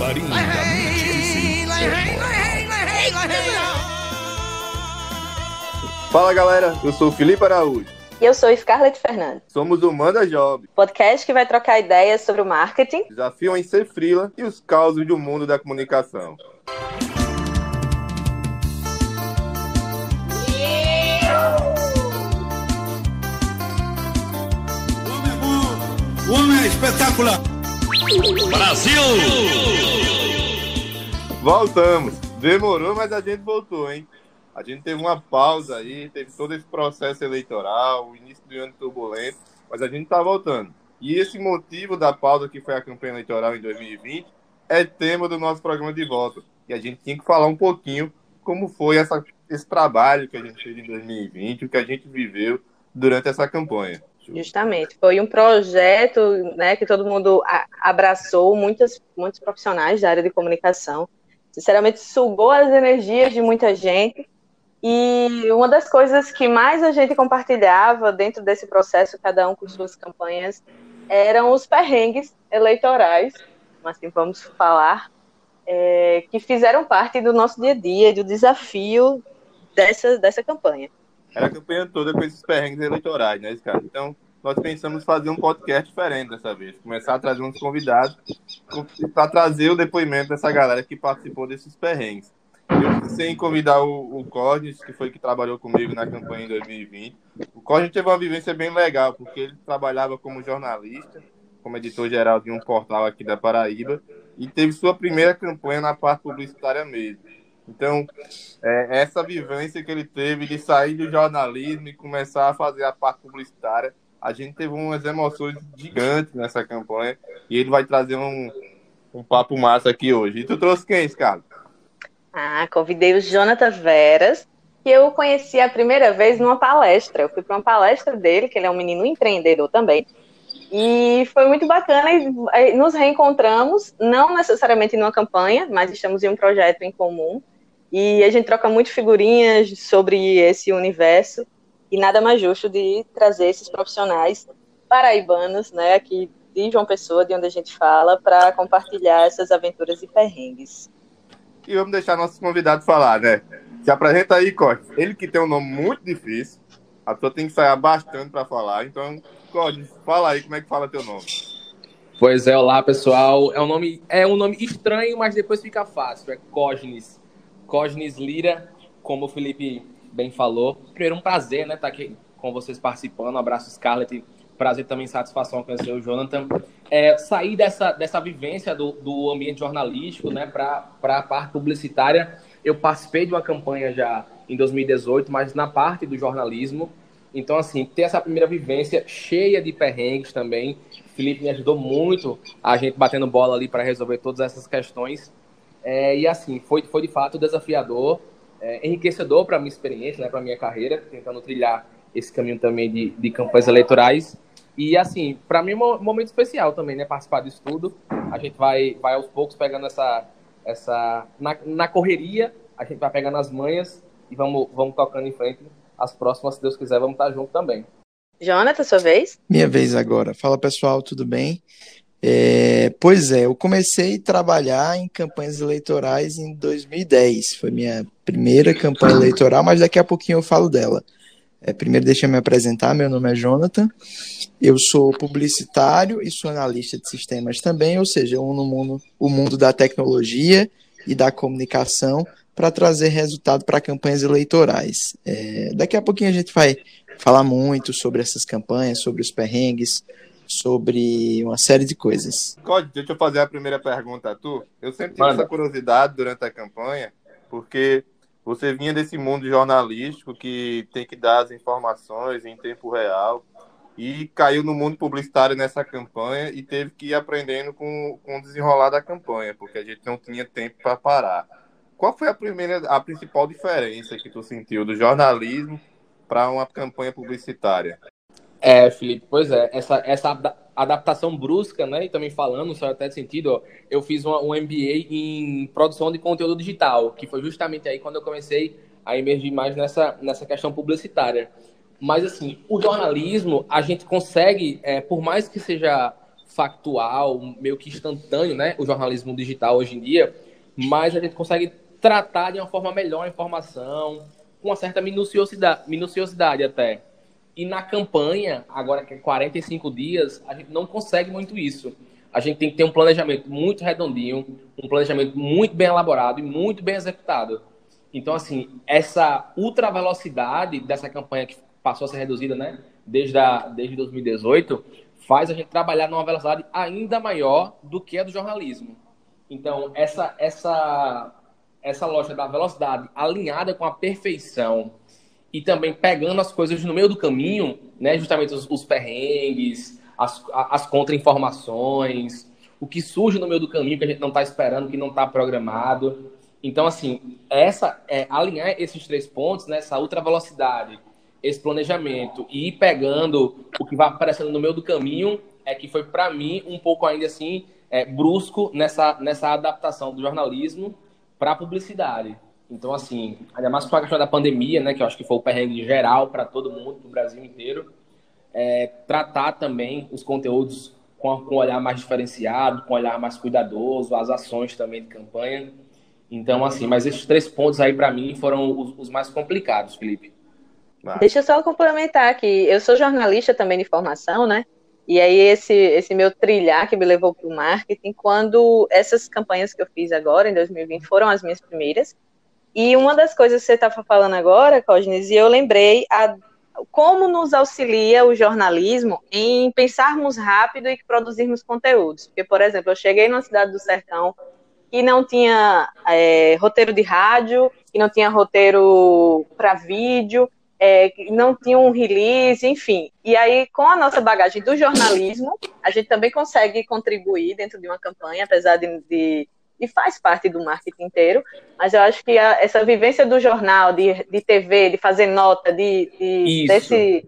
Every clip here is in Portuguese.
Camarim Fala galera, eu sou o Felipe Araújo. E eu sou Scarlett Fernandes. Somos o Manda Job, podcast que vai trocar ideias sobre o marketing, desafio em ser frila e os causos do mundo da comunicação. O homem é espetacular. Brasil! Voltamos. Demorou, mas a gente voltou, hein? A gente teve uma pausa aí, teve todo esse processo eleitoral, o início do ano turbulento, mas a gente tá voltando. E esse motivo da pausa que foi a campanha eleitoral em 2020 é tema do nosso programa de volta. E a gente tinha que falar um pouquinho como foi essa, esse trabalho que a gente fez em 2020, o que a gente viveu durante essa campanha. Justamente. Foi um projeto né, que todo mundo abraçou, muitas, muitos profissionais da área de comunicação. Sinceramente, sugou as energias de muita gente. E uma das coisas que mais a gente compartilhava dentro desse processo, cada um com suas campanhas, eram os perrengues eleitorais, assim vamos falar, é, que fizeram parte do nosso dia a dia, do desafio dessa, dessa campanha. Era a campanha toda com esses perrengues eleitorais, né, cara? Então, nós pensamos fazer um podcast diferente dessa vez. Começar a trazer uns convidados para trazer o depoimento dessa galera que participou desses perrengues. Eu pensei em convidar o, o Cosnes, que foi que trabalhou comigo na campanha em 2020. O Cosnes teve uma vivência bem legal, porque ele trabalhava como jornalista, como editor-geral de um portal aqui da Paraíba, e teve sua primeira campanha na parte publicitária mesmo. Então, é, essa vivência que ele teve de sair do jornalismo e começar a fazer a parte publicitária, a gente teve umas emoções gigantes nessa campanha e ele vai trazer um, um papo massa aqui hoje. E tu trouxe quem, Scarlett? Ah, convidei o Jonathan Veras, que eu conheci a primeira vez numa palestra. Eu fui para uma palestra dele, que ele é um menino empreendedor também. E foi muito bacana e nos reencontramos, não necessariamente numa campanha, mas estamos em um projeto em comum. E a gente troca muito figurinhas sobre esse universo e nada mais justo de trazer esses profissionais paraibanos, né, aqui de João Pessoa, de onde a gente fala, para compartilhar essas aventuras e perrengues. E vamos deixar nossos convidados falar, né? Se apresenta aí, Corte. Ele que tem um nome muito difícil, a pessoa tem que sair bastante para falar. Então, Corte, fala aí como é que fala teu nome. Pois é, olá pessoal. É um nome, é um nome estranho, mas depois fica fácil. É Cognis. Cognis Lira, como o Felipe bem falou. Primeiro, um prazer, né, estar tá aqui com vocês participando. Um abraço, Scarlett. Prazer também, satisfação conhecer o Jonathan. É, sair dessa, dessa vivência do, do ambiente jornalístico né, para a parte publicitária. Eu participei de uma campanha já em 2018, mas na parte do jornalismo. Então, assim, ter essa primeira vivência cheia de perrengues também. Felipe me ajudou muito a gente batendo bola ali para resolver todas essas questões. É, e assim, foi, foi de fato desafiador, é, enriquecedor para a minha experiência, né, para a minha carreira, tentando trilhar esse caminho também de, de campanhas eleitorais. E assim, para mim é um momento especial também, né, participar disso tudo. A gente vai, vai aos poucos pegando essa, essa na, na correria, a gente vai pegando as manhas e vamos, vamos tocando em frente. As próximas, se Deus quiser, vamos estar junto também. Jonathan, sua vez? Minha vez agora. Fala pessoal, tudo bem? É, pois é, eu comecei a trabalhar em campanhas eleitorais em 2010. Foi minha primeira campanha eleitoral, mas daqui a pouquinho eu falo dela. É, primeiro, deixa eu me apresentar. Meu nome é Jonathan. Eu sou publicitário e sou analista de sistemas também, ou seja, eu no mundo, o mundo da tecnologia e da comunicação para trazer resultado para campanhas eleitorais. É, daqui a pouquinho a gente vai falar muito sobre essas campanhas, sobre os perrengues, sobre uma série de coisas. Code, deixa eu fazer a primeira pergunta a tu. Eu sempre tive Manda. essa curiosidade durante a campanha, porque você vinha desse mundo jornalístico que tem que dar as informações em tempo real e caiu no mundo publicitário nessa campanha e teve que ir aprendendo com, com o desenrolar da campanha, porque a gente não tinha tempo para parar. Qual foi a primeira, a principal diferença que tu sentiu do jornalismo para uma campanha publicitária? É, Felipe, pois é, essa, essa adaptação brusca, né, e também falando, só até de sentido, ó, eu fiz uma, um MBA em produção de conteúdo digital, que foi justamente aí quando eu comecei a emergir mais nessa, nessa questão publicitária. Mas, assim, o jornalismo, a gente consegue, é, por mais que seja factual, meio que instantâneo, né? O jornalismo digital hoje em dia, mas a gente consegue tratar de uma forma melhor a informação, com uma certa minuciosidade, minuciosidade até. E na campanha, agora que é 45 dias, a gente não consegue muito isso. A gente tem que ter um planejamento muito redondinho, um planejamento muito bem elaborado e muito bem executado. Então, assim, essa ultra velocidade dessa campanha que passou a ser reduzida, né, desde, a, desde 2018, faz a gente trabalhar numa velocidade ainda maior do que a do jornalismo. Então, essa, essa, essa loja da velocidade alinhada com a perfeição e também pegando as coisas no meio do caminho, né, justamente os, os perrengues, as, as contra-informações, o que surge no meio do caminho que a gente não está esperando, que não está programado. Então, assim, essa é, alinhar esses três pontos, né, essa ultra velocidade, esse planejamento e ir pegando o que vai aparecendo no meio do caminho é que foi para mim um pouco ainda assim é, brusco nessa, nessa adaptação do jornalismo para a publicidade. Então, assim, ainda mais com a questão da pandemia, né, que eu acho que foi o perrengue geral para todo mundo, no Brasil inteiro, é, tratar também os conteúdos com, com um olhar mais diferenciado, com um olhar mais cuidadoso, as ações também de campanha. Então, assim, mas esses três pontos aí para mim foram os, os, mais complicados, Felipe. Deixa eu só complementar aqui. Eu sou jornalista também de formação, né? E aí esse, esse meu trilhar que me levou para o marketing, quando essas campanhas que eu fiz agora, em 2020, foram as minhas primeiras. E uma das coisas que você estava falando agora, Cognes, e eu lembrei a, como nos auxilia o jornalismo em pensarmos rápido e produzirmos conteúdos. Porque, por exemplo, eu cheguei numa cidade do sertão que não tinha é, roteiro de rádio, que não tinha roteiro para vídeo, é, não tinha um release, enfim. E aí, com a nossa bagagem do jornalismo, a gente também consegue contribuir dentro de uma campanha, apesar de, de e faz parte do marketing inteiro, mas eu acho que a, essa vivência do jornal, de, de TV, de fazer nota, de, de desse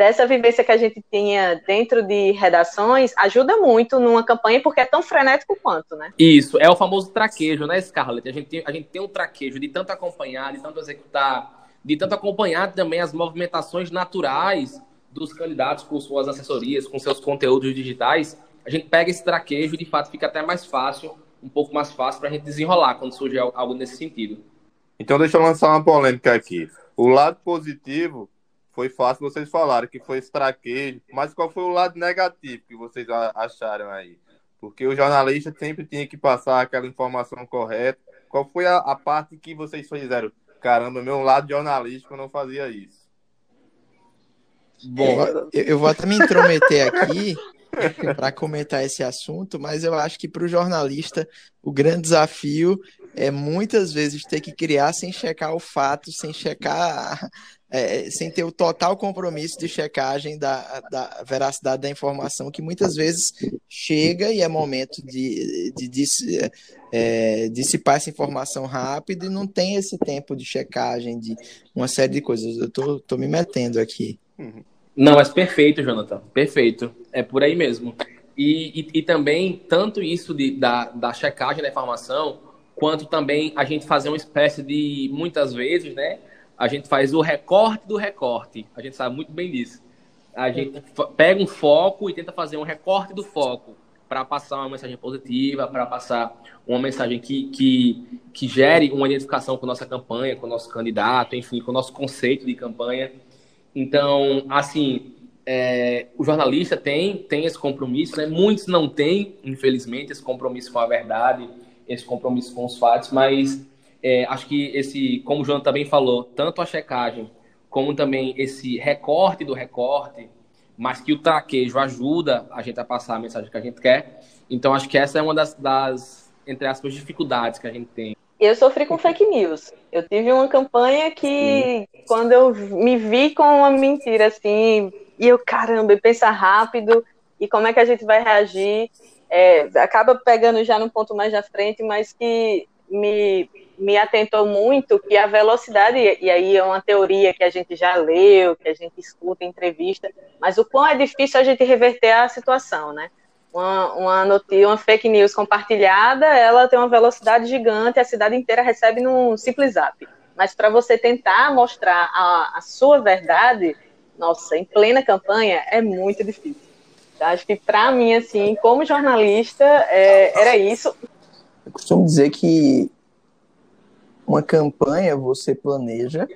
dessa vivência que a gente tinha dentro de redações ajuda muito numa campanha, porque é tão frenético quanto, né? Isso, é o famoso traquejo, né, Scarlett? A gente tem, a gente tem um traquejo de tanto acompanhar, de tanto executar, de tanto acompanhar também as movimentações naturais dos candidatos com suas assessorias, com seus conteúdos digitais. A gente pega esse traquejo e, de fato, fica até mais fácil, um pouco mais fácil para a gente desenrolar quando surge algo nesse sentido. Então, deixa eu lançar uma polêmica aqui. O lado positivo foi fácil vocês falarem que foi esse traquejo, mas qual foi o lado negativo que vocês acharam aí? Porque o jornalista sempre tinha que passar aquela informação correta. Qual foi a, a parte que vocês fizeram? Caramba, meu lado jornalístico não fazia isso. Bom, eu, eu vou até me intrometer aqui para comentar esse assunto, mas eu acho que para o jornalista o grande desafio é muitas vezes ter que criar sem checar o fato, sem checar é, sem ter o total compromisso de checagem da, da, veracidade da informação, que muitas vezes chega e é momento de, de, de, de é, dissipar essa informação rápido e não tem esse tempo de checagem de uma série de coisas. Eu tô me metendo aqui. Não, mas perfeito, Jonathan. Perfeito. É por aí mesmo. E, e, e também, tanto isso de, da, da checagem da informação, quanto também a gente fazer uma espécie de, muitas vezes, né? a gente faz o recorte do recorte. A gente sabe muito bem disso. A gente pega um foco e tenta fazer um recorte do foco para passar uma mensagem positiva, para passar uma mensagem que, que, que gere uma identificação com nossa campanha, com o nosso candidato, enfim, com o nosso conceito de campanha. Então, assim, é, o jornalista tem, tem esse compromisso, né? muitos não têm, infelizmente, esse compromisso com a verdade, esse compromisso com os fatos, mas é, acho que esse, como o João também falou, tanto a checagem como também esse recorte do recorte, mas que o traquejo ajuda a gente a passar a mensagem que a gente quer. Então, acho que essa é uma das, das entre aspas, dificuldades que a gente tem. Eu sofri com fake news. Eu tive uma campanha que, Sim. quando eu me vi com uma mentira assim, e eu, caramba, pensar rápido, e como é que a gente vai reagir, é, acaba pegando já no ponto mais à frente, mas que me me atentou muito que a velocidade, e aí é uma teoria que a gente já leu, que a gente escuta em entrevista, mas o quão é difícil a gente reverter a situação, né? Uma, uma notícia, uma fake news compartilhada, ela tem uma velocidade gigante, a cidade inteira recebe num simples zap. Mas para você tentar mostrar a, a sua verdade, nossa, em plena campanha, é muito difícil. Acho que para mim, assim, como jornalista, é, era isso. Eu costumo dizer que uma campanha você planeja,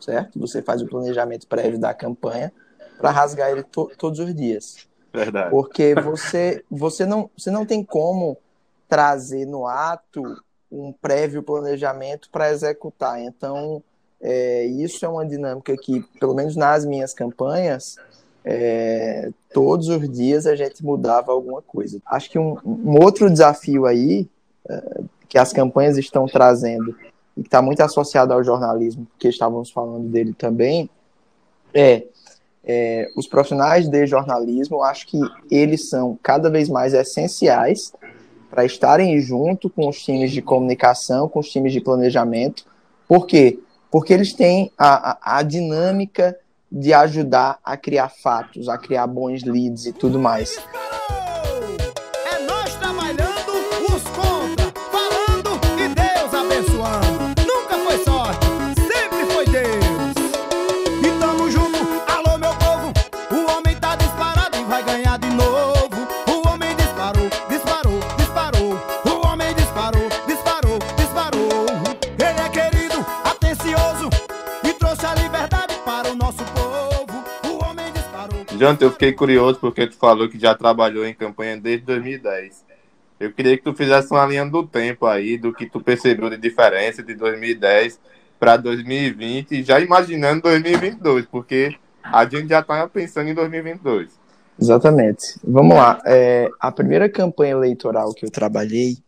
certo? Você faz o planejamento prévio da campanha para rasgar ele to todos os dias. Verdade. Porque você, você, não, você não tem como trazer no ato um prévio planejamento para executar. Então, é, isso é uma dinâmica que, pelo menos nas minhas campanhas, é, todos os dias a gente mudava alguma coisa. Acho que um, um outro desafio aí é, que as campanhas estão trazendo e que está muito associado ao jornalismo, porque estávamos falando dele também, é, é, os profissionais de jornalismo, acho que eles são cada vez mais essenciais para estarem junto com os times de comunicação, com os times de planejamento. Por quê? Porque eles têm a, a, a dinâmica de ajudar a criar fatos, a criar bons leads e tudo mais. Jonathan, eu fiquei curioso porque tu falou que já trabalhou em campanha desde 2010. Eu queria que tu fizesse uma linha do tempo aí, do que tu percebeu de diferença de 2010 para 2020, já imaginando 2022, porque a gente já está pensando em 2022. Exatamente. Vamos lá. É, a primeira campanha eleitoral que eu trabalhei,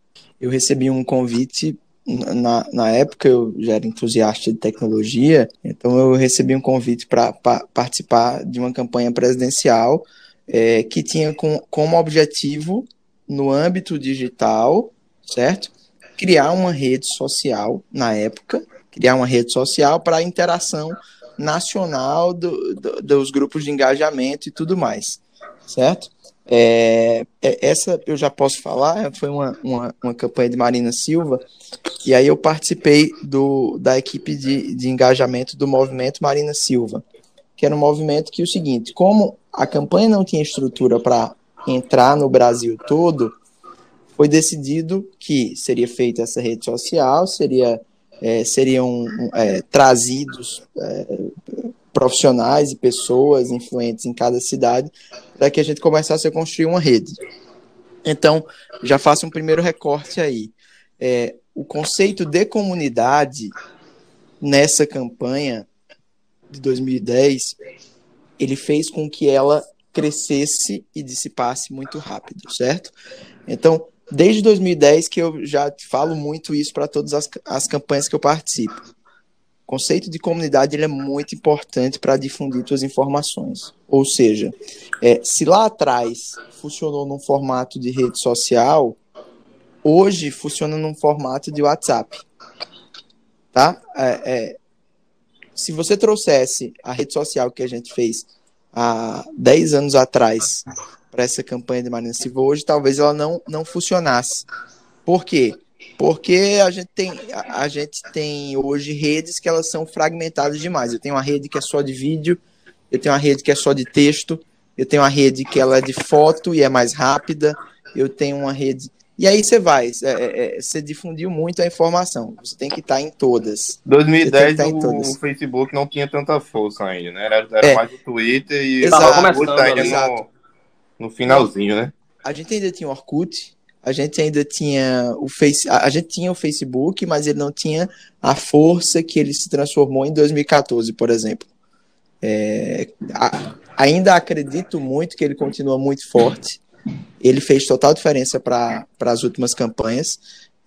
eu recebi um convite na, na época eu já era entusiasta de tecnologia, então eu recebi um convite para pa, participar de uma campanha presidencial é, que tinha com, como objetivo, no âmbito digital, certo? Criar uma rede social, na época, criar uma rede social para a interação nacional do, do, dos grupos de engajamento e tudo mais, certo? É, é, essa eu já posso falar, foi uma, uma, uma, campanha de Marina Silva, e aí eu participei do, da equipe de, de engajamento do movimento Marina Silva, que era um movimento que é o seguinte, como a campanha não tinha estrutura para entrar no Brasil todo, foi decidido que seria feita essa rede social, seria, é, seriam é, trazidos é, profissionais e pessoas influentes em cada cidade para que a gente começasse a construir uma rede. Então, já faço um primeiro recorte aí. É, o conceito de comunidade nessa campanha de 2010, ele fez com que ela crescesse e dissipasse muito rápido, certo? Então, desde 2010 que eu já falo muito isso para todas as, as campanhas que eu participo conceito de comunidade ele é muito importante para difundir suas informações. Ou seja, é, se lá atrás funcionou num formato de rede social, hoje funciona num formato de WhatsApp. Tá? É, é, se você trouxesse a rede social que a gente fez há 10 anos atrás para essa campanha de Marina Silva, hoje talvez ela não, não funcionasse. Por quê? A gente tem a, gente tem hoje redes que elas são fragmentadas demais. Eu tenho uma rede que é só de vídeo, eu tenho uma rede que é só de texto, eu tenho uma rede que ela é de foto e é mais rápida, eu tenho uma rede e aí você vai, é, é, é você difundiu muito a informação. Você tem que estar em todas. 2010 o, todas. o Facebook não tinha tanta força ainda, né? Era, era é. mais o Twitter e Exato, começando, no, no finalzinho, né? A gente ainda tinha o Orkut, a gente ainda tinha o Face, a gente tinha o Facebook, mas ele não tinha a força que ele se transformou em 2014, por exemplo. É, a, ainda acredito muito que ele continua muito forte. Ele fez total diferença para as últimas campanhas.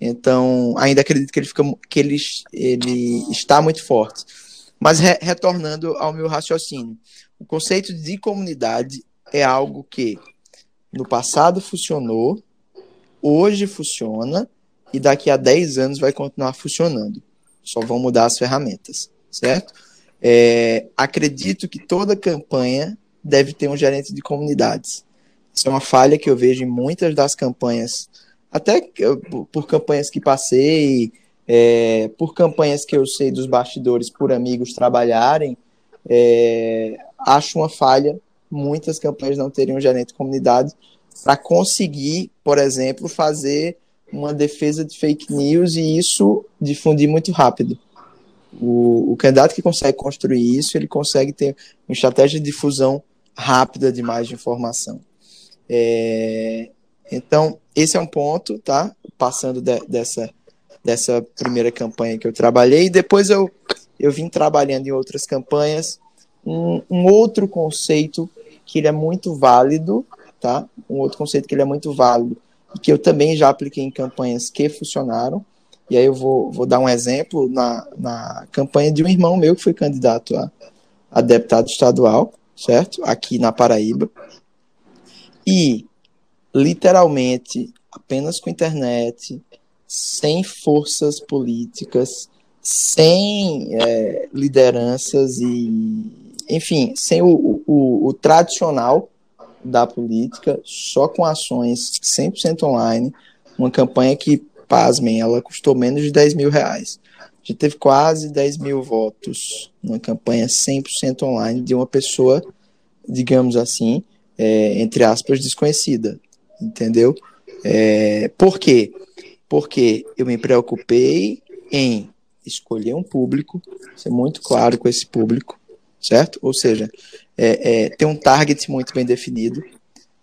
Então, ainda acredito que ele fica que ele, ele está muito forte. Mas re, retornando ao meu raciocínio, o conceito de comunidade é algo que no passado funcionou hoje funciona e daqui a 10 anos vai continuar funcionando. Só vão mudar as ferramentas, certo? É, acredito que toda campanha deve ter um gerente de comunidades. Isso é uma falha que eu vejo em muitas das campanhas, até por campanhas que passei, é, por campanhas que eu sei dos bastidores, por amigos trabalharem, é, acho uma falha muitas campanhas não teriam um gerente de comunidade para conseguir, por exemplo, fazer uma defesa de fake news e isso difundir muito rápido. O, o candidato que consegue construir isso, ele consegue ter uma estratégia de difusão rápida de mais de informação. É, então, esse é um ponto, tá? Passando de, dessa, dessa primeira campanha que eu trabalhei. Depois eu, eu vim trabalhando em outras campanhas. Um, um outro conceito que ele é muito válido, tá? Um outro conceito que ele é muito válido e que eu também já apliquei em campanhas que funcionaram. E aí eu vou, vou dar um exemplo na, na campanha de um irmão meu que foi candidato a, a deputado estadual, certo? Aqui na Paraíba. E literalmente apenas com internet, sem forças políticas, sem é, lideranças e, enfim, sem o, o, o, tradicional da política, só com ações 100% online, uma campanha que, pasmem, ela custou menos de 10 mil reais. Gente teve quase 10 mil votos numa campanha 100% online de uma pessoa, digamos assim, é, entre aspas, desconhecida entendeu? É, por quê? Porque eu me preocupei em escolher um público, ser muito claro com esse público, certo? Ou seja, é, é, ter um target muito bem definido,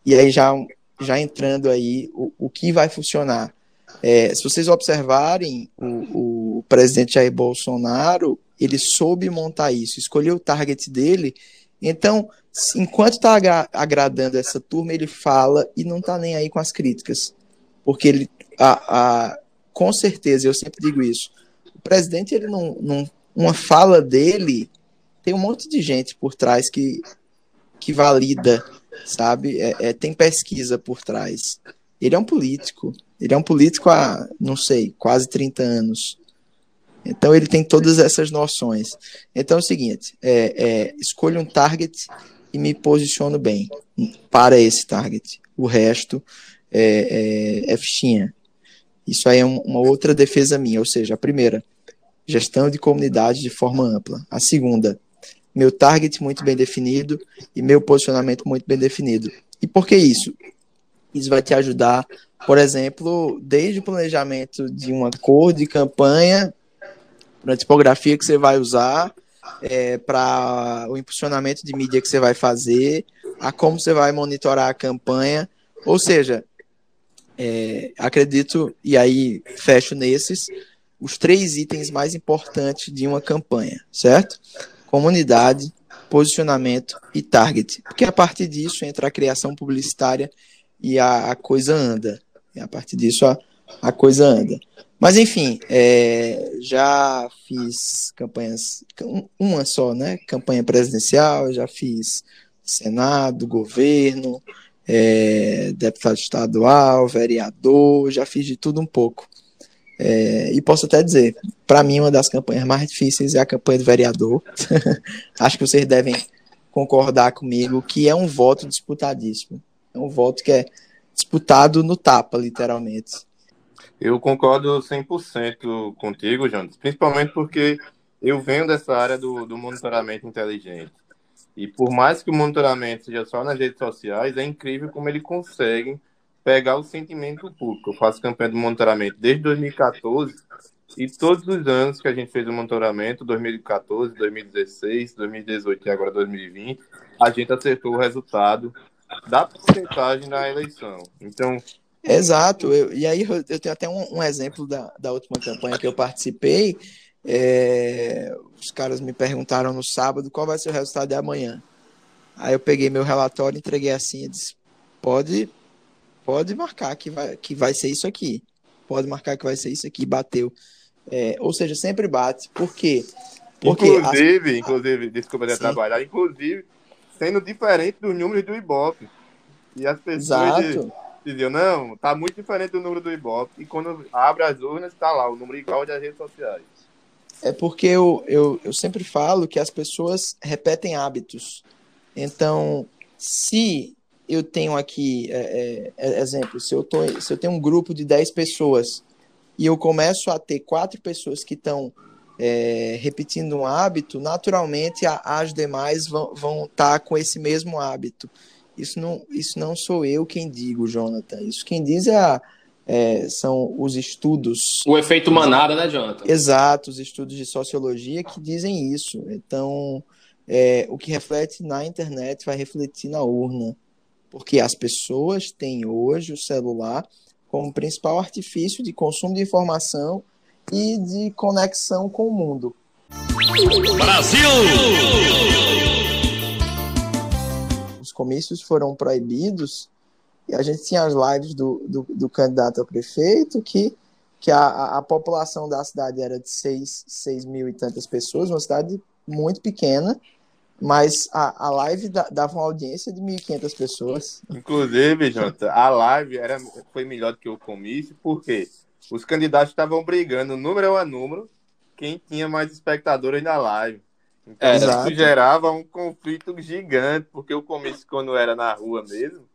e aí já, já entrando aí o, o que vai funcionar. É, se vocês observarem, o, o presidente Jair Bolsonaro, ele soube montar isso, escolheu o target dele, então enquanto está agradando essa turma, ele fala e não está nem aí com as críticas. Porque ele, a, a, com certeza, eu sempre digo isso, o presidente, ele não, não, uma fala dele, tem um monte de gente por trás que, que valida, sabe? É, é, tem pesquisa por trás. Ele é um político. Ele é um político há, não sei, quase 30 anos. Então ele tem todas essas noções. Então é o seguinte: é, é, escolha um target e me posiciono bem para esse target. O resto é, é, é fichinha. Isso aí é um, uma outra defesa minha, ou seja, a primeira, gestão de comunidade de forma ampla. A segunda, meu target muito bem definido e meu posicionamento muito bem definido. E por que isso? Isso vai te ajudar, por exemplo, desde o planejamento de uma cor de campanha, para a tipografia que você vai usar, é, para o impulsionamento de mídia que você vai fazer, a como você vai monitorar a campanha. Ou seja, é, acredito, e aí fecho nesses, os três itens mais importantes de uma campanha, certo? Comunidade, posicionamento e target. Porque a partir disso entra a criação publicitária e a, a coisa anda. E a partir disso a, a coisa anda. Mas enfim, é, já fiz campanhas, uma só, né? Campanha presidencial, já fiz Senado, governo, é, deputado estadual, vereador, já fiz de tudo um pouco. É, e posso até dizer, para mim, uma das campanhas mais difíceis é a campanha do vereador. Acho que vocês devem concordar comigo que é um voto disputadíssimo. É um voto que é disputado no tapa, literalmente. Eu concordo 100% contigo, Jonas, principalmente porque eu venho dessa área do, do monitoramento inteligente. E por mais que o monitoramento seja só nas redes sociais, é incrível como ele consegue pegar o sentimento público. Eu faço campanha de monitoramento desde 2014 e todos os anos que a gente fez o monitoramento, 2014, 2016, 2018 e agora 2020, a gente acertou o resultado da porcentagem da eleição. Então, Exato. Eu, e aí eu, eu tenho até um, um, exemplo da, da última campanha que eu participei. É, os caras me perguntaram no sábado qual vai ser o resultado de amanhã. Aí eu peguei meu relatório, entreguei assim e disse: pode, pode marcar que vai, que vai ser isso aqui. Pode marcar que vai ser isso aqui. Bateu. É, ou seja, sempre bate. Por quê? Porque inclusive, as... inclusive, desculpa de trabalhar, inclusive, sendo diferente dos números do Ibope. E as pessoas. Exato diziam, não, tá muito diferente do número do Ibope. E quando abre as urnas, tá lá, o número igual das redes sociais. É porque eu, eu, eu sempre falo que as pessoas repetem hábitos. Então, se eu tenho aqui, é, é, é exemplo, se eu, tô, se eu tenho um grupo de 10 pessoas e eu começo a ter quatro pessoas que estão é, repetindo um hábito, naturalmente a, as demais vão estar tá com esse mesmo hábito. Isso não, isso não sou eu quem digo, Jonathan. Isso quem diz é, a, é são os estudos. O efeito manada, né, Jonathan? Exato, os estudos de sociologia que dizem isso. Então, é, o que reflete na internet vai refletir na urna. Porque as pessoas têm hoje o celular como principal artifício de consumo de informação e de conexão com o mundo. Brasil! Os comícios foram proibidos e a gente tinha as lives do, do, do candidato a prefeito que, que a, a população da cidade era de 6, 6 mil e tantas pessoas, uma cidade muito pequena, mas a, a live dava uma audiência de 1.500 pessoas. Inclusive, Jota, a live era, foi melhor do que o comício, porque os candidatos estavam brigando número a número quem tinha mais espectadores na live. Então, é, isso gerava um conflito gigante, porque o comício, quando era na rua mesmo,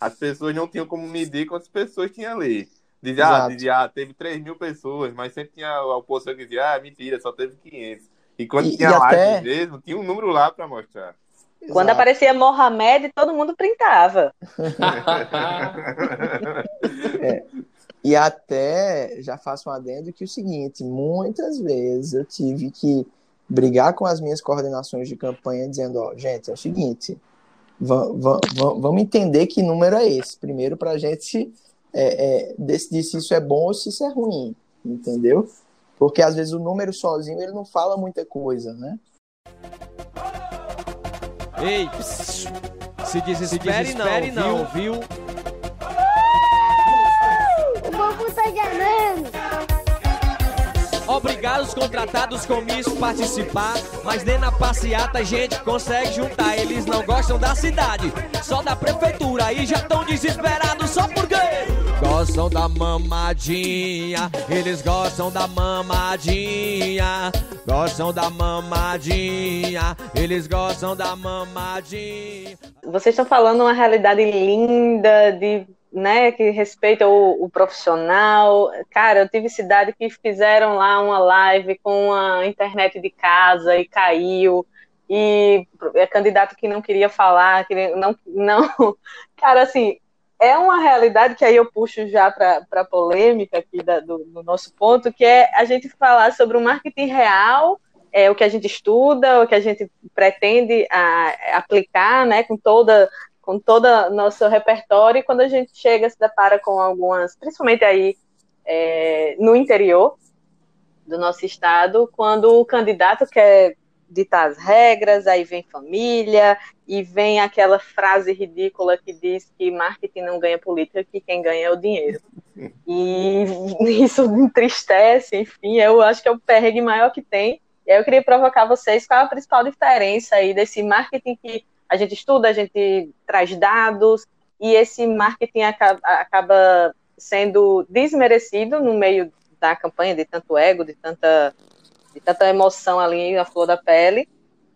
as pessoas não tinham como medir quantas pessoas tinha ali. Dizia, ah, dizia, ah, teve 3 mil pessoas, mas sempre tinha a oposição que dizia, ah, mentira, só teve 500. E quando e, tinha e live até... mesmo, tinha um número lá para mostrar. Quando Exato. aparecia Mohamed, todo mundo printava. é. E até já faço um adendo que é o seguinte, muitas vezes eu tive que brigar com as minhas coordenações de campanha dizendo, ó, gente, é o seguinte, vamos entender que número é esse, primeiro para a gente é, é, decidir se isso é bom ou se isso é ruim, entendeu? Porque às vezes o número sozinho ele não fala muita coisa, né? Ei, pss, se desespere, se desespere não, não, viu? viu? O povo tá ganhando. Obrigado os contratados com isso participar, mas nem na passeata a gente consegue juntar. Eles não gostam da cidade, só da prefeitura e já estão desesperados só porque gostam da mamadinha, eles gostam da mamadinha, gostam da mamadinha, eles gostam da mamadinha. Vocês estão falando uma realidade linda de né, que respeita o, o, profissional. Cara, eu tive cidade que fizeram lá uma live com a internet de casa e caiu. E é candidato que não queria falar, que não, não. Cara, assim, é uma realidade que aí eu puxo já para a polêmica aqui da, do, do, nosso ponto, que é a gente falar sobre o marketing real, é o que a gente estuda, o que a gente pretende a, aplicar, né, com toda com todo nosso repertório, e quando a gente chega se depara com algumas, principalmente aí é, no interior do nosso estado, quando o candidato quer ditar as regras, aí vem família, e vem aquela frase ridícula que diz que marketing não ganha política, que quem ganha é o dinheiro. E isso entristece, enfim, eu acho que é o perrengue maior que tem. E aí eu queria provocar vocês qual é a principal diferença aí desse marketing que a gente estuda, a gente traz dados, e esse marketing acaba sendo desmerecido no meio da campanha de tanto ego, de tanta de tanta emoção ali na flor da pele.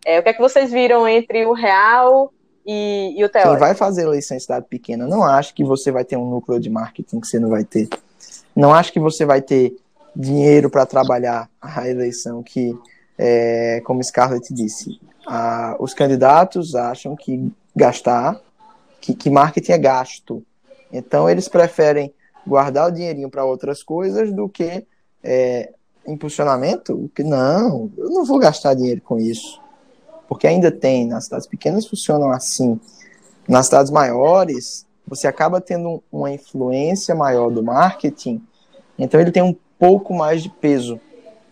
É, o que é que vocês viram entre o real e, e o teórico? Quem vai fazer eleição em cidade pequena, não acho que você vai ter um núcleo de marketing que você não vai ter. Não acho que você vai ter dinheiro para trabalhar a eleição que, é, como Scarlett disse, a, os candidatos acham que gastar, que, que marketing é gasto. Então eles preferem guardar o dinheirinho para outras coisas do que é, impulsionamento? Que não, eu não vou gastar dinheiro com isso. Porque ainda tem, nas cidades pequenas funcionam assim. Nas cidades maiores, você acaba tendo uma influência maior do marketing, então ele tem um pouco mais de peso.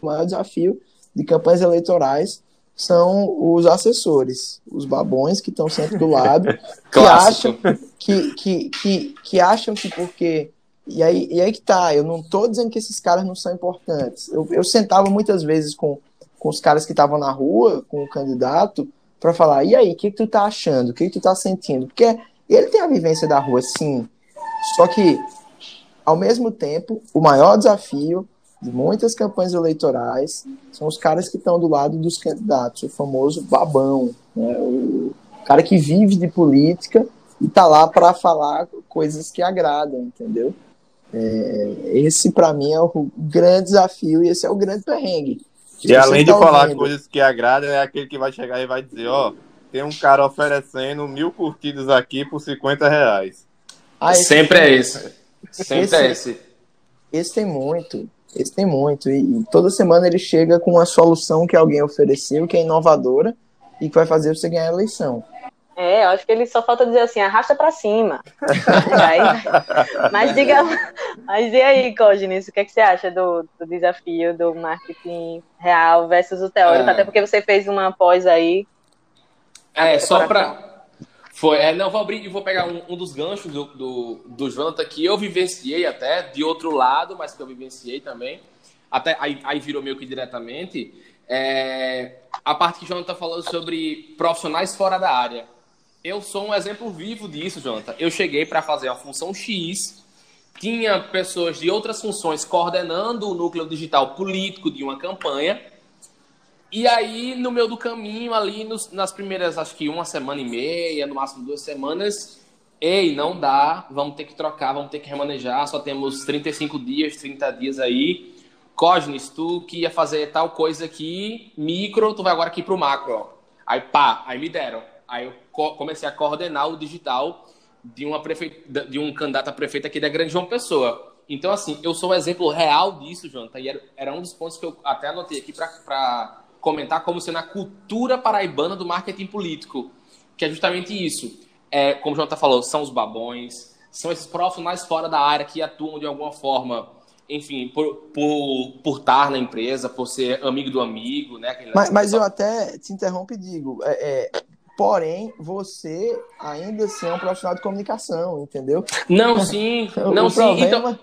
O maior desafio de campanhas eleitorais são os assessores, os babões que estão sempre do lado, que acham que, que, que, que acham que porque e aí, e aí que tá, eu não tô dizendo que esses caras não são importantes. Eu, eu sentava muitas vezes com, com os caras que estavam na rua, com o candidato, para falar, e aí, o que, que tu tá achando? O que, que tu tá sentindo? Porque ele tem a vivência da rua, sim. Só que, ao mesmo tempo, o maior desafio de muitas campanhas eleitorais são os caras que estão do lado dos candidatos, o famoso babão, né? o cara que vive de política e tá lá para falar coisas que agradam, entendeu? É, esse, para mim, é o grande desafio e esse é o grande perrengue. E Se além você de tá falar ouvindo- coisas que agradam, é aquele que vai chegar e vai dizer, ó, tem um cara oferecendo mil curtidas aqui por 50 reais. Ah, Sempre tem- é esse. Sempre Esse- é esse. Esse tem muito. Esse tem muito. E, e toda semana ele chega com uma solução que alguém ofereceu, que é inovadora e que vai fazer você ganhar a eleição. É, eu acho que ele só falta dizer assim, arrasta pra cima. Aí- mas diga, mas e aí, Cógenes, o que, é que você acha do, do desafio do marketing real versus o teórico? É. Até porque você fez uma pós aí. É, só pra. Foi, é, não, vou abrir e vou pegar um, um dos ganchos do, do, do Jonathan que eu vivenciei até, de outro lado, mas que eu vivenciei também. Até aí, aí virou meio que diretamente. É, a parte que o Jonathan falou sobre profissionais fora da área. Eu sou um exemplo vivo disso, Jonathan. Eu cheguei para fazer a função X, tinha pessoas de outras funções coordenando o núcleo digital político de uma campanha. E aí, no meio do caminho, ali nos- nas primeiras, acho que uma semana e meia, no máximo duas semanas, ei, não dá, vamos ter que trocar, vamos ter que remanejar, só temos 35 dias, 30 dias aí. Cosnes, tu que ia fazer tal coisa aqui, micro, tu vai agora aqui pro macro. ó. Aí pá, aí me deram. Aí eu comecei a coordenar o digital de, uma de um candidato a prefeito aqui da Grande João Pessoa. Então, assim, eu sou um exemplo real disso, Jonathan, e era, era um dos pontos que eu até anotei aqui para comentar como sendo a cultura paraibana do marketing político, que é justamente isso. É, como o Jonathan falou, são os babões, são esses profissionais fora da área que atuam de alguma forma, enfim, por, por, por estar na empresa, por ser amigo do amigo, né? Mas, mas eu até te interrompo e digo, é, é, porém, você ainda assim é um profissional de comunicação, entendeu? Não, sim, não, o sim. problema, Então,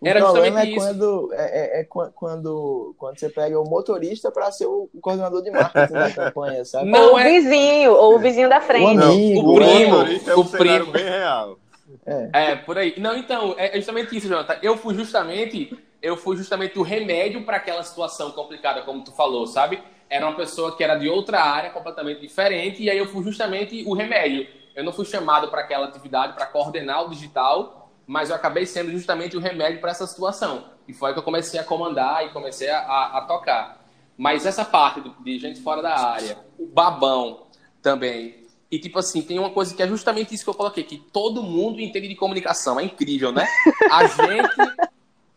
o era problema é justamente isso. quando, é, é- é quan- quando, quando você pega o motorista para ser o coordenador de marketing da campanha, sabe? Não, ou o é- vizinho, ou o vizinho da frente. O amigo, o primo, motorista é um o primo. bem real. É, por aí. Não, então, é justamente isso, Jonathan. Eu fui justamente, eu fui justamente o remédio para aquela situação complicada, como tu falou, sabe? Era uma pessoa que era de outra área, completamente diferente, e aí eu fui justamente o remédio. Eu não fui chamado para aquela atividade, para coordenar o digital, mas eu acabei sendo justamente o remédio para essa situação. E foi que eu comecei a comandar e comecei a, a- tocar. Mas essa parte de gente fora da área, o babão também. E tipo assim, tem uma coisa que é justamente isso que eu coloquei, que todo mundo entende de comunicação. É incrível, né? A gente,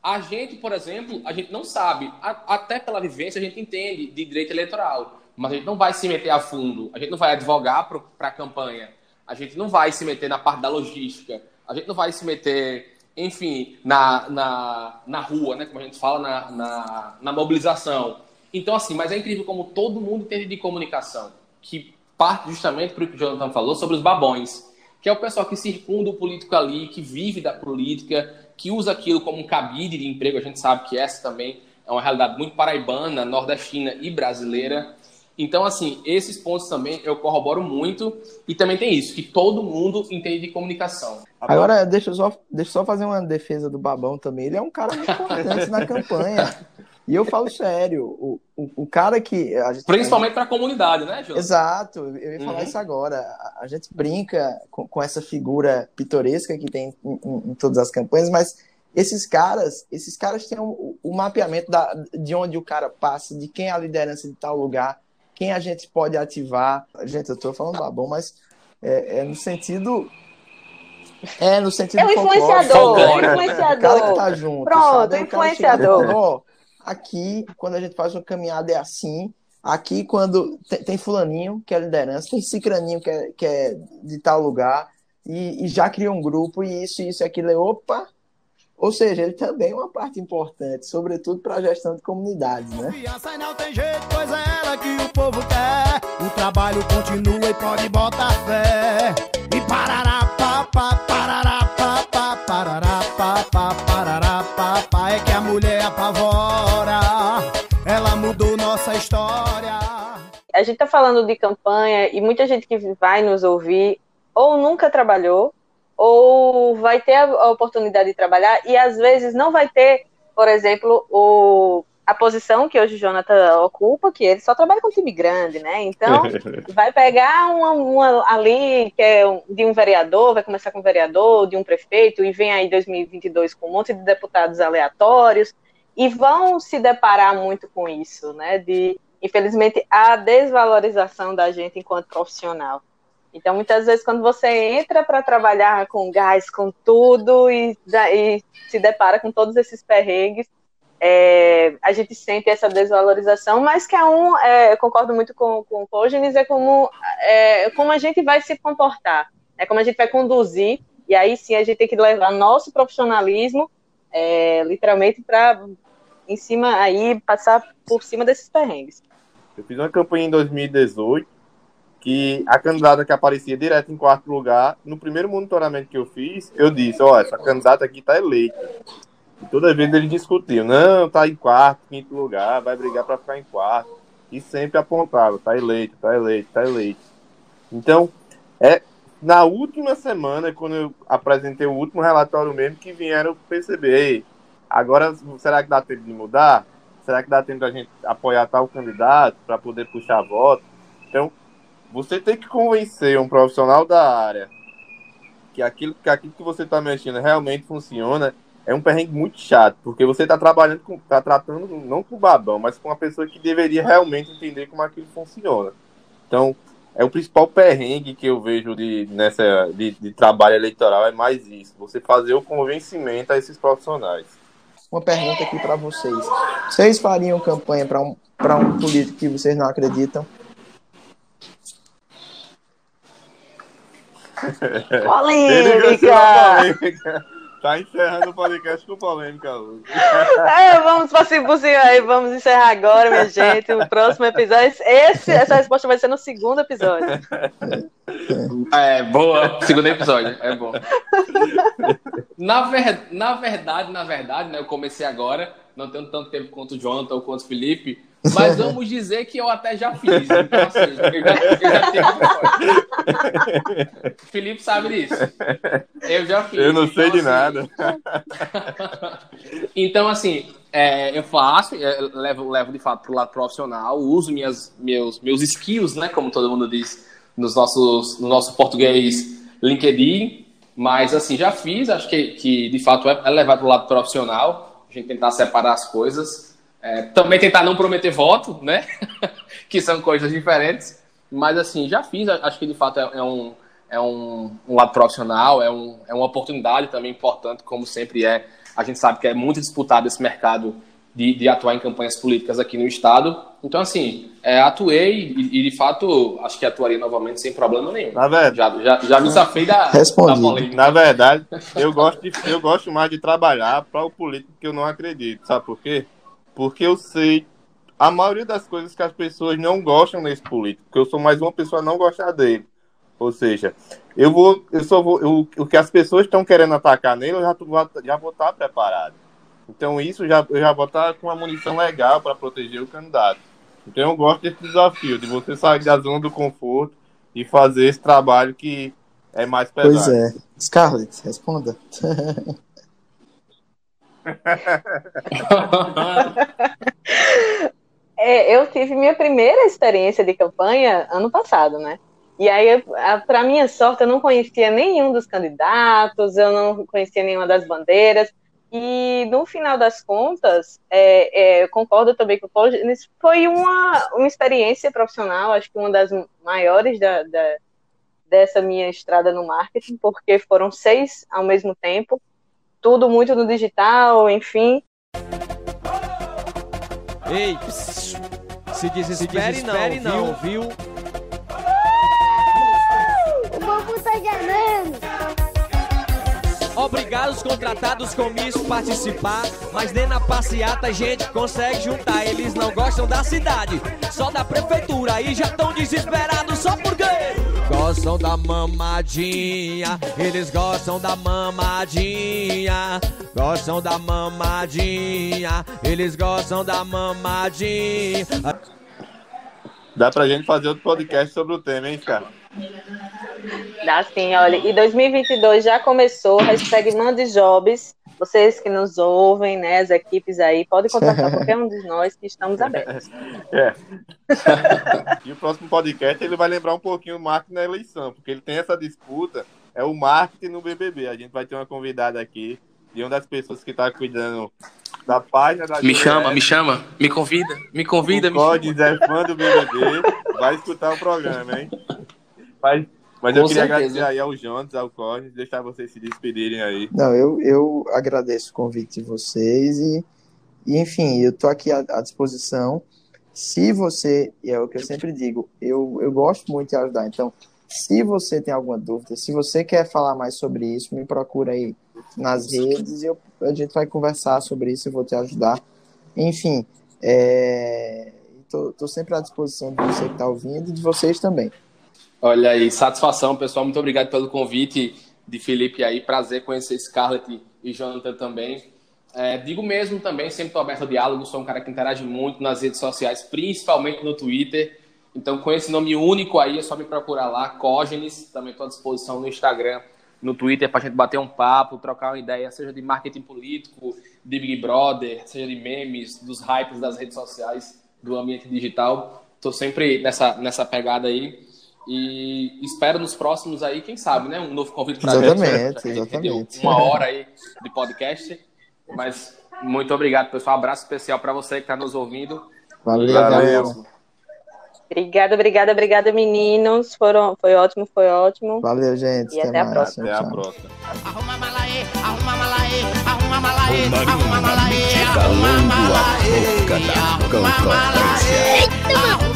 a gente, por exemplo, a gente não sabe. A- até pela vivência a gente entende de direito eleitoral. Mas a gente não vai se meter a fundo. A gente não vai advogar para a campanha. A gente não vai se meter na parte da logística. A gente não vai se meter, enfim, na, na, na rua, né? Como a gente fala, na, na, na mobilização. Então, assim, mas é incrível como todo mundo entende de comunicação. Que parte justamente para o que o Jonathan falou sobre os babões. Que é o pessoal que circunda o político ali, que vive da política, que usa aquilo como um cabide de emprego. A gente sabe que essa também é uma realidade muito paraibana, nordestina e brasileira. Então, assim, esses pontos também eu corroboro muito. E também tem isso, que todo mundo entende de comunicação. Agora, deixa eu, só, deixa eu só fazer uma defesa do Babão também. Ele é um cara muito importante na campanha. E eu falo sério, o, o, o cara que. A gente, Principalmente para a comunidade, né, Jonathan? Exato, eu ia falar Uhum. isso agora. A, a gente brinca com, com essa figura pitoresca que tem em, em- em todas as campanhas, mas esses caras, esses caras têm o, o mapeamento da, de onde o cara passa, de quem é a liderança de tal lugar, quem a gente pode ativar. Gente, eu tô falando babão, mas é, é no sentido. É no sentido É o folclórico. influenciador, é o O cara que influenciador. tá junto. Pronto, sabe? Cara chega aqui, quando a gente faz uma caminhada, é assim. Aqui, quando tem, tem fulaninho, que é liderança, tem cicraninho, que é, que é de tal lugar, e, e já cria um grupo, e isso, isso, aquilo, é opa. Ou seja, ele também é uma parte importante, sobretudo para a gestão de comunidades, né? Não tem jeito, pois é ela que o povo quer. O trabalho continua e pode botar fé. A gente tá falando de campanha e muita gente que vai nos ouvir ou nunca trabalhou ou vai ter a oportunidade de trabalhar e às vezes não vai ter, por exemplo, o, a posição que hoje o Jonathan ocupa, que ele só trabalha com time grande, né? Então, vai pegar uma, uma ali que é um- de um vereador, vai começar com um vereador, de um prefeito, e vem aí 2022 com um monte de deputados aleatórios. e vão se deparar muito com isso, né? De, infelizmente, a desvalorização da gente enquanto profissional. Então, muitas vezes, quando você entra para trabalhar com gás, com tudo, e, e, se depara com todos esses perrengues, é, a gente sente essa desvalorização, mas que é um, é, eu concordo muito com, com o Cognis, é como, é como a gente vai se comportar, é como a gente vai conduzir, e aí sim a gente tem que levar nosso profissionalismo, é, literalmente, para em cima, aí, passar por cima desses perrengues. Eu fiz uma campanha em 2018, que a candidata que aparecia direto em quarto lugar, no primeiro monitoramento que eu fiz, eu disse, ó, essa candidata aqui tá eleita. E toda vez ele discutiu, não, tá em quarto, quinto lugar, vai brigar para ficar em quarto. E sempre apontava, tá eleito, tá eleito, tá eleito. Então, é na última semana, quando eu apresentei o último relatório mesmo, que vieram perceber, agora será que dá tempo de mudar? Será que dá tempo da gente apoiar tal candidato para poder puxar voto? Então, você tem que convencer um profissional da área que aquilo que, aquilo que você está mexendo realmente funciona é um perrengue muito chato, porque você está trabalhando está tratando não com babão, mas com uma pessoa que deveria realmente entender como aquilo funciona. Então, é o principal perrengue que eu vejo de, nessa, de, de trabalho eleitoral, é mais isso, você fazer o convencimento a esses profissionais. Uma pergunta aqui para vocês. Vocês fariam campanha para um, um político que vocês não acreditam? Polêmica! Tá encerrando o podcast com polêmica, Lu. É, vamos para cima aí, vamos encerrar agora, minha gente. O próximo episódio. Esse, essa resposta vai ser no segundo episódio. É, boa. Segundo episódio, é bom. Na, ver, na verdade, na verdade, né, eu comecei agora, não tenho tanto tempo quanto o Jonathan ou quanto o Felipe. Mas vamos dizer que eu até já fiz. Então, assim, eu já, eu já tenho Felipe sabe disso. Eu já fiz. Eu não sei então, de assim, nada. então, assim, é, eu faço, eu levo, levo de fato para o lado profissional, uso minhas, meus, meus skills, né? Como todo mundo diz nos nossos, no nosso português LinkedIn. Mas, assim, já fiz, acho que, que de fato é, é levar para o lado profissional, a gente tentar separar as coisas. É, também tentar não prometer voto, né? que são coisas diferentes. Mas, assim, já fiz. Acho que, de fato, é, é um, é um, um, lado profissional, é, um, é uma oportunidade também importante, como sempre é. A gente sabe que é muito disputado esse mercado de, de atuar em campanhas políticas aqui no Estado. Então, assim, é, atuei e, e, de fato, acho que atuaria novamente sem problema nenhum. Na verdade, já, já, já me safei da, da polêmica. Na verdade, eu gosto, de, eu gosto mais de trabalhar para o político que eu não acredito. Sabe por quê? Porque eu sei a maioria das coisas que as pessoas não gostam nesse político, porque eu sou mais uma pessoa a não gostar dele. Ou seja, eu vou, eu só vou, eu, o que as pessoas estão querendo atacar nele, eu já, já vou estar preparado. Então isso já, eu já vou estar com uma munição legal para proteger o candidato. Então eu gosto desse desafio, de você sair da zona do conforto e fazer esse trabalho que é mais pesado. Pois é. Scarlett, responda. é, eu tive minha primeira experiência de campanha ano passado, né? E aí, para minha sorte, eu não conhecia nenhum dos candidatos, eu não conhecia nenhuma das bandeiras. E no final das contas, é, é, eu concordo também com o Paulo, foi uma, uma experiência profissional, acho que uma das maiores da, da, dessa minha estrada no marketing, porque foram seis ao mesmo tempo tudo muito no digital, enfim. Ei, pss, se desespere, se desespere não, não, viu? O povo tá ganhando. Obrigados, contratados, comício, participar. Mas nem na passeata a gente consegue juntar. Eles não gostam da cidade, só da prefeitura. E já tão desesperados só por quê? Gostam da mamadinha, eles gostam da mamadinha. Gostam da mamadinha, eles gostam da mamadinha. Dá pra gente fazer outro podcast sobre o tema, hein, cara? Dá sim, olha. E 2022 já começou, hashtag Mandejobs. Vocês que nos ouvem, né, as equipes aí, podem contratar qualquer um de nós que estamos abertos. É. e o próximo podcast ele vai lembrar um pouquinho o marketing na eleição, porque ele tem essa disputa, é o marketing no BBB. A gente vai ter uma convidada aqui de uma das pessoas que está cuidando da página da Me Juliette. chama, me chama, me convida, me convida, me chama. Código é fã do BBB, vai escutar o programa, hein? Mas, mas eu queria certeza. agradecer aí ao Jones, ao Código, deixar vocês se despedirem aí. Não, eu, eu agradeço o convite de vocês e, e enfim, eu tô aqui à, à disposição. Se você, e é o que eu sempre digo, eu, eu gosto muito de ajudar, então, se você tem alguma dúvida, se você quer falar mais sobre isso, me procura aí nas redes e eu, a gente vai conversar sobre isso, eu vou te ajudar. Enfim, é, tô, tô sempre à disposição de você que está ouvindo e de vocês também. Olha aí, satisfação, pessoal. Muito obrigado pelo convite de Felipe aí. Prazer conhecer Scarlett e Jonathan também. É, digo mesmo também, sempre estou aberto ao diálogo. Sou um cara que interage muito nas redes sociais, principalmente no Twitter. Então, com esse nome único aí, é só me procurar lá, Cógenes. Também estou à disposição no Instagram, no Twitter, para a gente bater um papo, trocar uma ideia, seja de marketing político, de Big Brother, seja de memes, dos hypes das redes sociais, do ambiente digital. Estou sempre nessa, nessa pegada aí. E espero nos próximos aí, quem sabe, né? Um novo convite para Exatamente, gente. exatamente. Uma hora aí de podcast. Mas muito obrigado, pessoal. Abraço especial para você que está nos ouvindo. Valeu, Valeu. Obrigada, obrigada, obrigada, meninos. Foram, foi ótimo, foi ótimo. Valeu, gente. E até a mais. próxima. Até a próxima. Arruma malaê, arruma malaê, arruma malaê, arruma malaê, arruma a malaê, arruma malaê, concorrência.